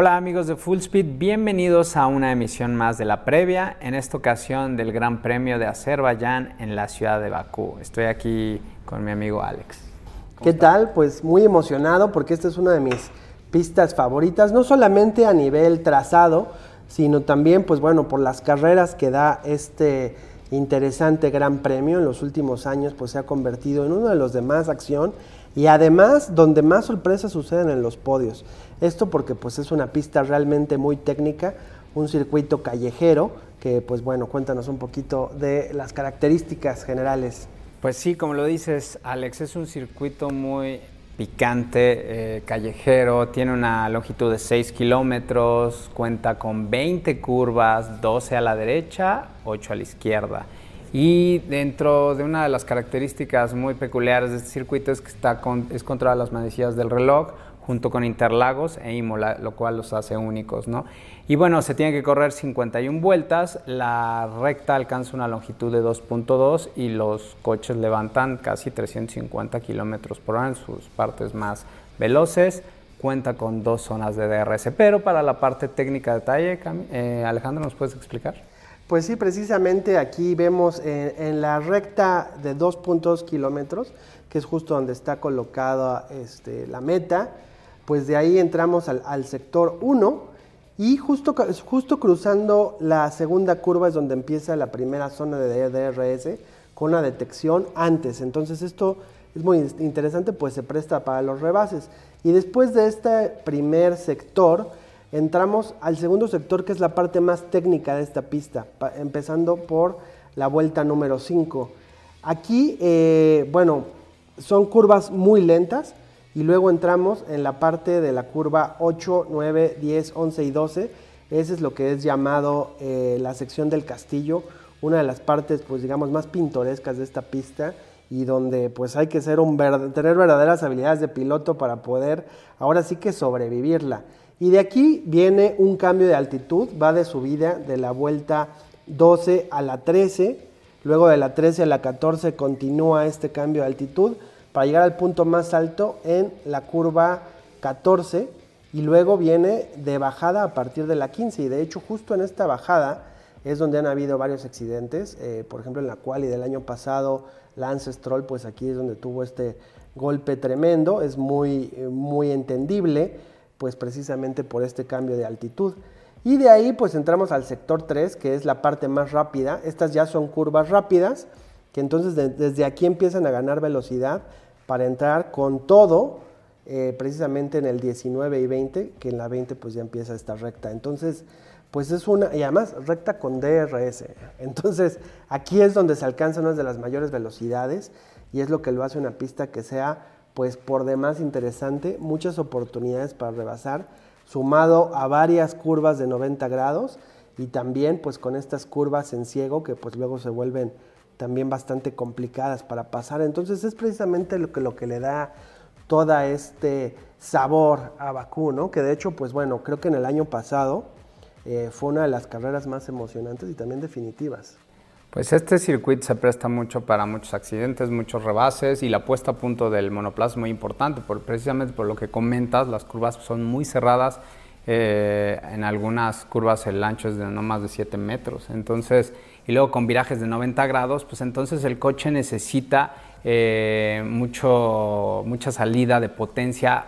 Hola amigos de Full Speed, bienvenidos a una emisión más de la previa, en esta ocasión del Gran Premio de Azerbaiyán en la ciudad de Bakú. Estoy aquí con mi amigo Alex. ¿Qué tal? Pues muy emocionado porque esta es una de mis pistas favoritas, no solamente a nivel trazado, sino también, pues bueno, por las carreras que da este interesante Gran Premio. En los últimos años, pues se ha convertido en uno de los de más acción y además donde más sorpresas suceden en los podios. Esto porque pues es una pista realmente muy técnica, un circuito callejero que pues bueno, cuéntanos un poquito de las características generales. Pues sí, como lo dices, Alex, es un circuito muy picante, eh, callejero, tiene una longitud de 6 kilómetros, cuenta con 20 curvas, 12 a la derecha, 8 a la izquierda. Y dentro de una de las características muy peculiares de este circuito es que está es contra las manecillas del reloj, junto con Interlagos e Imola, lo cual los hace únicos, ¿no? Y bueno, se tiene que correr 51 vueltas, la recta alcanza una longitud de 2.2 y los coches levantan casi 350 kilómetros por hora en sus partes más veloces. Cuenta con dos zonas de DRS, pero para la parte técnica de detalle, eh, Alejandro, ¿nos puedes explicar? Pues sí, precisamente aquí vemos en, la recta de 2.2 kilómetros, que es justo donde está colocada este, la meta, pues de ahí entramos al, sector 1 y justo, justo cruzando la segunda curva es donde empieza la primera zona de DRS con la detección antes. Entonces esto es muy interesante, pues se presta para los rebases. Y después de este primer sector, entramos al segundo sector que es la parte más técnica de esta pista, empezando por la vuelta número 5. Aquí, eh, bueno, son curvas muy lentas y luego entramos en la parte de la curva 8, 9, 10, 11 y 12. Ese es lo que es llamado eh, la sección del castillo, una de las partes, pues digamos, más pintorescas de esta pista y donde pues hay que ser un tener verdaderas habilidades de piloto para poder ahora sí que sobrevivirla. Y de aquí viene un cambio de altitud, va de subida de la vuelta 12 a la 13, luego de la 13 a la 14 continúa este cambio de altitud para llegar al punto más alto en la curva 14 y luego viene de bajada a partir de la 15 y de hecho justo en esta bajada es donde han habido varios accidentes, eh, por ejemplo en la cual y del año pasado Lance Stroll pues aquí es donde tuvo este golpe tremendo, es muy, muy entendible pues precisamente por este cambio de altitud. Y de ahí pues entramos al sector 3, que es la parte más rápida. Estas ya son curvas rápidas, que entonces desde aquí empiezan a ganar velocidad para entrar con todo, eh, precisamente en el 19 y 20, que en la 20 pues ya empieza esta recta. Entonces, pues es una, y además recta con DRS. Entonces, aquí es donde se alcanzan unas de las mayores velocidades y es lo que lo hace una pista que sea pues por demás interesante, muchas oportunidades para rebasar, sumado a varias curvas de 90 grados y también pues con estas curvas en ciego que pues luego se vuelven también bastante complicadas para pasar. Entonces es precisamente lo que, lo que le da toda este sabor a Bakú, ¿no? Que de hecho, pues bueno, creo que en el año pasado eh, fue una de las carreras más emocionantes y también definitivas. Pues este circuito se presta mucho para muchos accidentes, muchos rebases y la puesta a punto del monoplaza es muy importante, por, precisamente por lo que comentas, las curvas son muy cerradas, eh, en algunas curvas el ancho es de no más de 7 metros, entonces, y luego con virajes de 90 grados, pues entonces el coche necesita eh, mucho, mucha salida de potencia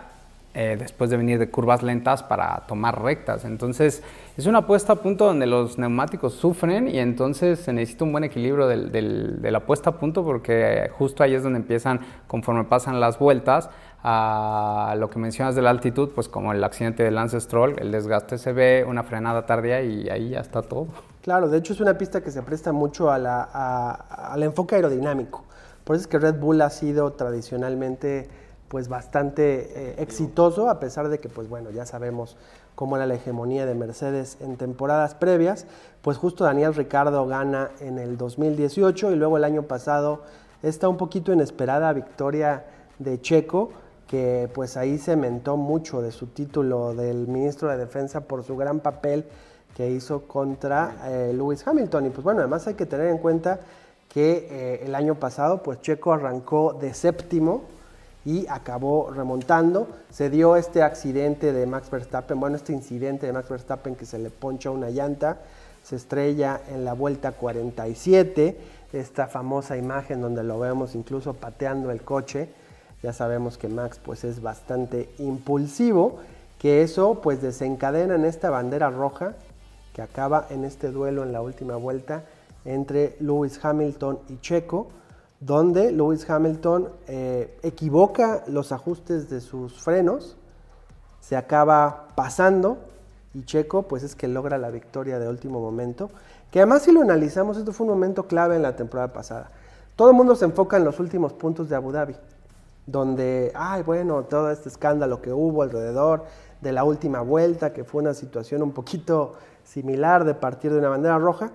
eh, después de venir de curvas lentas para tomar rectas. Entonces es una puesta a punto donde los neumáticos sufren y entonces se necesita un buen equilibrio de la puesta a punto porque justo ahí es donde empiezan, conforme pasan las vueltas, a lo que mencionas de la altitud, pues como el accidente de Lance Stroll, el desgaste se ve, una frenada tardía y ahí ya está todo. Claro, de hecho es una pista que se presta mucho a al enfoque aerodinámico. Por eso es que Red Bull ha sido tradicionalmente pues bastante eh, exitoso, a pesar de que, pues bueno, ya sabemos cómo era la hegemonía de Mercedes en temporadas previas, pues justo Daniel Ricardo gana en el 2018 y luego el año pasado esta un poquito inesperada victoria de Checo, que pues ahí cementó mucho de su título del ministro de Defensa por su gran papel que hizo contra eh, Lewis Hamilton. Y pues bueno, además hay que tener en cuenta que eh, el año pasado pues Checo arrancó de séptimo, y acabó remontando. Se dio este accidente de Max Verstappen, bueno, este incidente de Max Verstappen que se le poncha una llanta, se estrella en la vuelta 47, esta famosa imagen donde lo vemos incluso pateando el coche. Ya sabemos que Max pues es bastante impulsivo, que eso pues desencadena en esta bandera roja que acaba en este duelo en la última vuelta entre Lewis Hamilton y Checo donde Lewis Hamilton eh, equivoca los ajustes de sus frenos, se acaba pasando y Checo pues es que logra la victoria de último momento, que además si lo analizamos, esto fue un momento clave en la temporada pasada. Todo el mundo se enfoca en los últimos puntos de Abu Dhabi, donde, ay, bueno, todo este escándalo que hubo alrededor de la última vuelta, que fue una situación un poquito similar de partir de una bandera roja,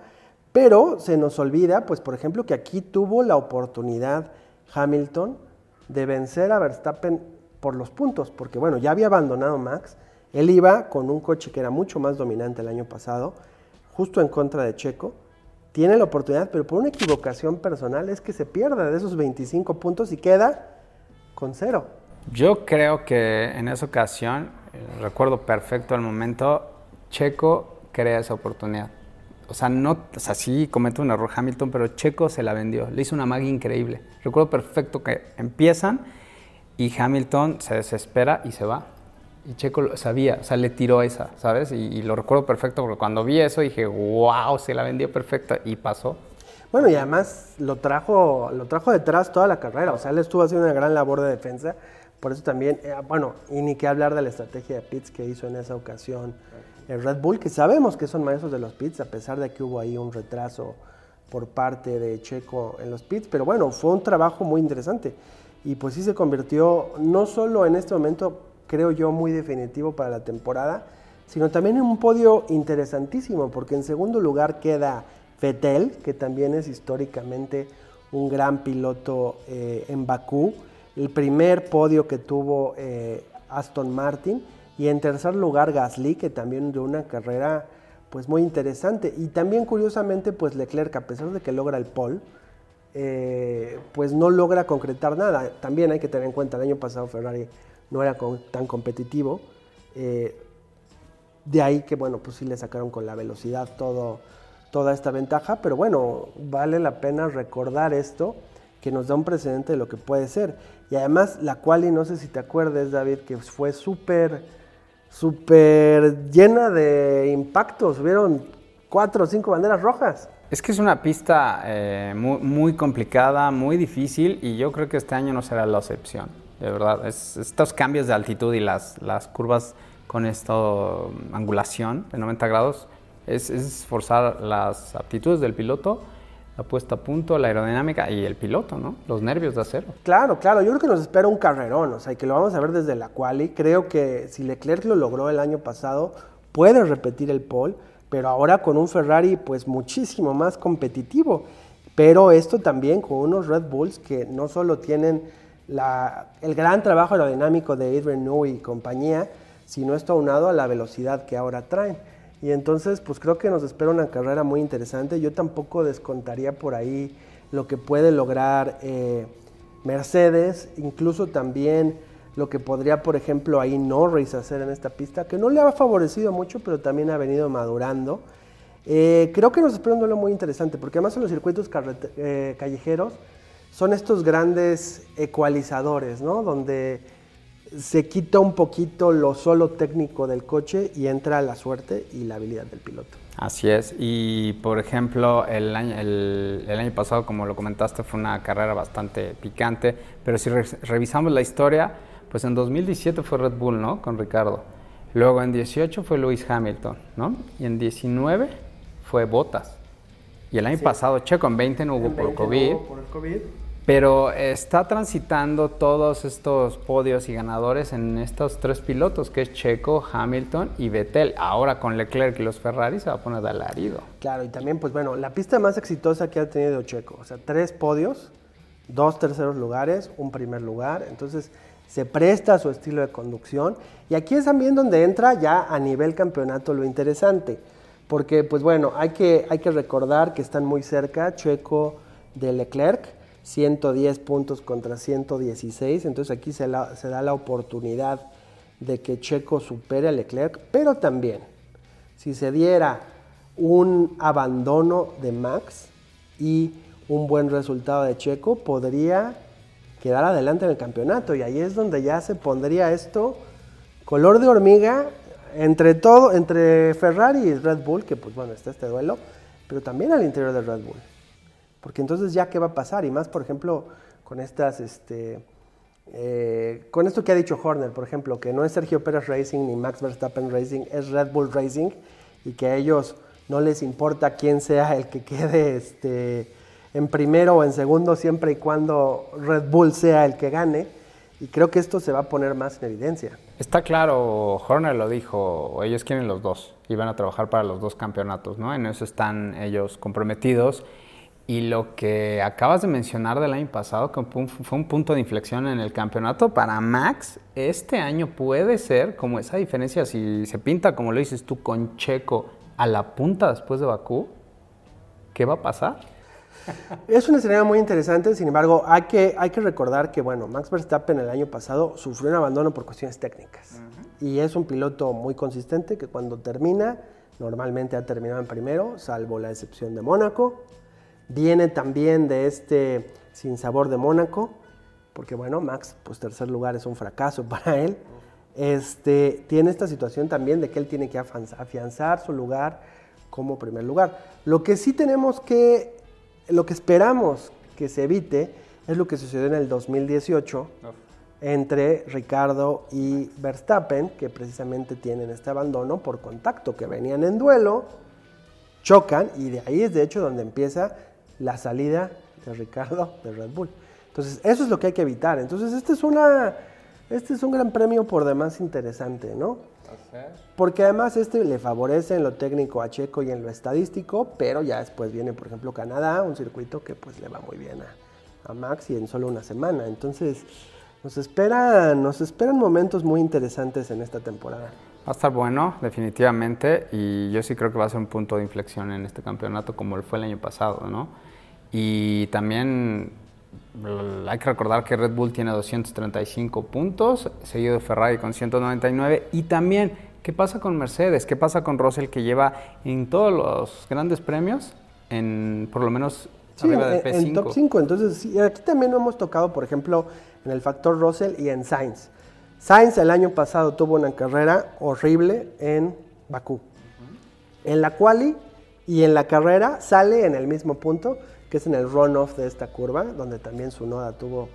pero se nos olvida, pues por ejemplo, que aquí tuvo la oportunidad Hamilton de vencer a Verstappen por los puntos, porque bueno, ya había abandonado Max, él iba con un coche que era mucho más dominante el año pasado, justo en contra de Checo, tiene la oportunidad, pero por una equivocación personal es que se pierda de esos 25 puntos y queda con cero. Yo creo que en esa ocasión, recuerdo perfecto el momento, Checo crea esa oportunidad o sea, no, o sea, sí comete un error Hamilton, pero Checo se la vendió, le hizo una magia increíble. Recuerdo perfecto que empiezan y Hamilton se desespera y se va. Y Checo lo sabía, o sea, le tiró esa, ¿sabes? Y, lo recuerdo perfecto porque cuando vi eso dije, wow, se la vendió perfecta y pasó. Bueno, y además lo trajo, lo trajo detrás toda la carrera, o sea, él estuvo haciendo una gran labor de defensa. Por eso también, eh, bueno, y ni que hablar de la estrategia de Pitts que hizo en esa ocasión el Red Bull, que sabemos que son maestros de los pits, a pesar de que hubo ahí un retraso por parte de Checo en los pits, pero bueno, fue un trabajo muy interesante. Y pues sí se convirtió no solo en este momento, creo yo, muy definitivo para la temporada, sino también en un podio interesantísimo, porque en segundo lugar queda Vettel, que también es históricamente un gran piloto eh, en Bakú, el primer podio que tuvo eh, Aston Martin, y en tercer lugar, Gasly, que también dio una carrera pues muy interesante. Y también curiosamente, pues Leclerc, a pesar de que logra el pole, eh, pues no logra concretar nada. También hay que tener en cuenta, el año pasado Ferrari no era tan competitivo. Eh, de ahí que, bueno, pues sí le sacaron con la velocidad todo, toda esta ventaja. Pero bueno, vale la pena recordar esto, que nos da un precedente de lo que puede ser. Y además, la cual, y no sé si te acuerdas, David, que fue súper súper llena de impactos. Hubieron cuatro o cinco banderas rojas. Es que es una pista eh, muy, complicada, muy difícil y yo creo que este año no será la excepción. De verdad, estos cambios de altitud y las, las curvas con esta angulación de 90 grados es, es forzar las aptitudes del piloto la puesta a punto, la aerodinámica y el piloto, ¿no? Los nervios de acero. Claro, claro. Yo creo que nos espera un carrerón, o sea, que lo vamos a ver desde la quali. Creo que si Leclerc lo logró el año pasado, puede repetir el pole, pero ahora con un Ferrari, pues muchísimo más competitivo. Pero esto también con unos Red Bulls que no solo tienen la, el gran trabajo aerodinámico de Adrian Newey y compañía, sino esto aunado a la velocidad que ahora traen. Y entonces, pues creo que nos espera una carrera muy interesante. Yo tampoco descontaría por ahí lo que puede lograr eh, Mercedes, incluso también lo que podría, por ejemplo, ahí Norris hacer en esta pista, que no le ha favorecido mucho, pero también ha venido madurando. Eh, creo que nos espera un duelo muy interesante, porque además en los circuitos eh, callejeros son estos grandes ecualizadores, ¿no? Donde se quita un poquito lo solo técnico del coche y entra la suerte y la habilidad del piloto. Así es, y por ejemplo, el año, el, año pasado, como lo comentaste, fue una carrera bastante picante, pero si revisamos la historia, pues en 2017 fue Red Bull, ¿no? Con Ricardo. Luego en 18 fue Lewis Hamilton, ¿no? Y en 19 fue Bottas. Y el año pasado Checo en 20 no hubo por, COVID, no hubo por el COVID. Pero está transitando todos estos podios y ganadores en estos tres pilotos, que es Checo, Hamilton y Vettel. Ahora con Leclerc y los Ferrari se va a poner de alarido. Claro, y también, pues bueno, la pista más exitosa que ha tenido Checo. O sea, tres podios, dos terceros lugares, un primer lugar. Entonces, se presta a su estilo de conducción. Y aquí es también donde entra ya a nivel campeonato lo interesante. Porque, pues bueno, hay que, hay que recordar que están muy cerca Checo de Leclerc 110 puntos contra 116, entonces aquí se, se da la oportunidad de que Checo supere a Leclerc, pero también si se diera un abandono de Max y un buen resultado de Checo, podría quedar adelante en el campeonato y ahí es donde ya se pondría esto color de hormiga entre todo, entre Ferrari y Red Bull, que pues bueno, está este duelo, pero también al interior de Red Bull. Porque entonces ya qué va a pasar y más por ejemplo con estas este eh, con esto que ha dicho Horner, por ejemplo, que no es Sergio Pérez Racing ni Max Verstappen Racing, es Red Bull Racing y que a ellos no les importa quién sea el que quede este, en primero o en segundo, siempre y cuando Red Bull sea el que gane. Y creo que esto se va a poner más en evidencia. Está claro, Horner lo dijo, ellos quieren los dos y van a trabajar para los dos campeonatos, ¿no? En eso están ellos comprometidos. Y lo que acabas de mencionar del año pasado, que fue un punto de inflexión en el campeonato, para Max, este año puede ser como esa diferencia, si se pinta, como lo dices tú, con Checo a la punta después de Bakú, ¿qué va a pasar? Es una escenario muy interesante, sin embargo, hay que, hay que recordar que, bueno, Max Verstappen el año pasado sufrió un abandono por cuestiones técnicas. Y es un piloto muy consistente que cuando termina, normalmente ha terminado en primero, salvo la excepción de Mónaco Viene también de este sin sabor de Mónaco, porque bueno, Max, pues tercer lugar es un fracaso para él. Este, tiene esta situación también de que él tiene que afianzar su lugar como primer lugar. Lo que sí tenemos que, lo que esperamos que se evite es lo que sucedió en el 2018 entre Ricardo y Verstappen, que precisamente tienen este abandono por contacto, que venían en duelo, chocan y de ahí es de hecho donde empieza la salida de Ricardo de Red Bull. Entonces, eso es lo que hay que evitar. Entonces, este es, una, este es un gran premio por demás interesante, ¿no? Porque además este le favorece en lo técnico a Checo y en lo estadístico, pero ya después viene, por ejemplo, Canadá, un circuito que pues le va muy bien a, a Max y en solo una semana. Entonces, nos esperan, nos esperan momentos muy interesantes en esta temporada. Va a estar bueno, definitivamente, y yo sí creo que va a ser un punto de inflexión en este campeonato como fue el año pasado, ¿no? Y también hay que recordar que Red Bull tiene 235 puntos, seguido de Ferrari con 199, y también, ¿qué pasa con Mercedes? ¿Qué pasa con Russell que lleva en todos los grandes premios, en por lo menos arriba de P5? En top 5, entonces aquí también lo hemos tocado, por ejemplo, en el factor Russell y en Sainz. Sainz el año pasado tuvo una carrera horrible en Bakú. En la quali y en la carrera sale en el mismo punto, que es en el runoff de esta curva, donde también su noda tuvo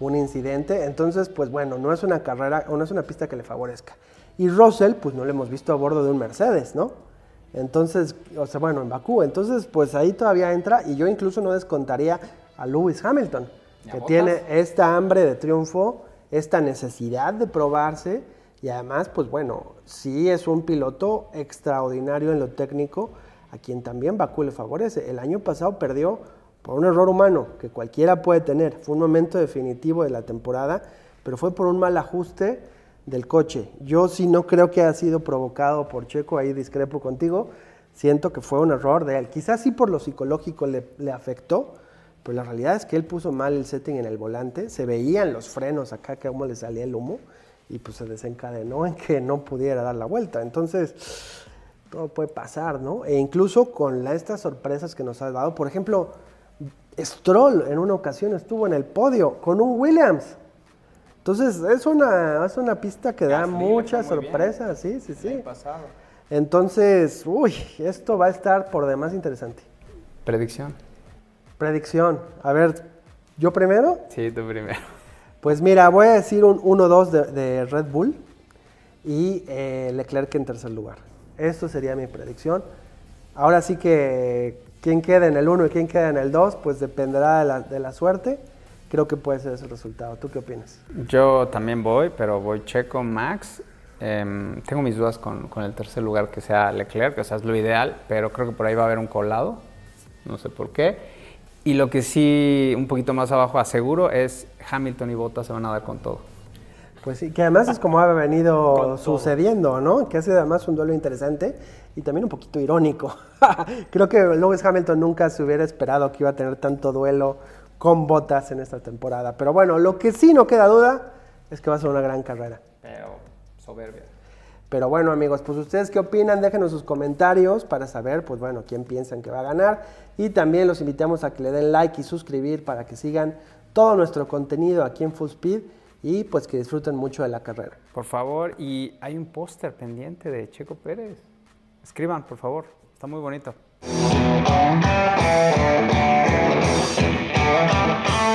un incidente. Entonces, pues bueno, no es una carrera, no es una pista que le favorezca. Y Russell, pues no lo hemos visto a bordo de un Mercedes, ¿no? Entonces, o sea, bueno, en Bakú. Entonces, pues ahí todavía entra y yo incluso no descontaría a Lewis Hamilton, que tiene esta hambre de triunfo esta necesidad de probarse y además, pues bueno, sí es un piloto extraordinario en lo técnico, a quien también Bakú le favorece. El año pasado perdió por un error humano que cualquiera puede tener. Fue un momento definitivo de la temporada, pero fue por un mal ajuste del coche. Yo sí no creo que haya sido provocado por Checo, ahí discrepo contigo. Siento que fue un error de él. Quizás sí por lo psicológico le, le afectó, pero la realidad es que él puso mal el setting en el volante, se veían los frenos acá, que cómo le salía el humo, y pues se desencadenó en que no pudiera dar la vuelta. Entonces, todo puede pasar, ¿no? E incluso con estas sorpresas que nos ha dado, por ejemplo, Stroll en una ocasión estuvo en el podio con un Williams. Entonces, es una, es una pista que da muchas sorpresas, sí, sí, sí. Entonces, uy, esto va a estar por demás interesante. Predicción. Predicción. A ver, ¿yo primero? Sí, tú primero. Pues mira, voy a decir un 1-2 de, Red Bull y eh, Leclerc en tercer lugar. Esto sería mi predicción. Ahora sí que quién queda en el 1 y quién queda en el 2, pues dependerá de la, suerte. Creo que puede ser ese resultado. ¿Tú qué opinas? Yo también voy, pero voy Checo, Max. Em, tengo mis dudas con, con, el tercer lugar que sea Leclerc, o sea, es lo ideal, pero creo que por ahí va a haber un colado. No sé por qué. Y lo que sí, un poquito más abajo aseguro, es Hamilton y Bottas se van a dar con todo. Pues sí, que además es como ha venido sucediendo, ¿no? Que hace además un duelo interesante y también un poquito irónico. Creo que Lewis Hamilton nunca se hubiera esperado que iba a tener tanto duelo con botas en esta temporada. Pero bueno, lo que sí no queda duda es que va a ser una gran carrera. Pero soberbia. Pero bueno, amigos, pues ustedes qué opinan, déjenos sus comentarios para saber, pues bueno, quién piensan que va a ganar. Y también los invitamos a que le den like y suscribir para que sigan todo nuestro contenido aquí en Full Speed y pues que disfruten mucho de la carrera. Por favor, y hay un póster pendiente de Checo Pérez. Escriban, por favor, está muy bonito.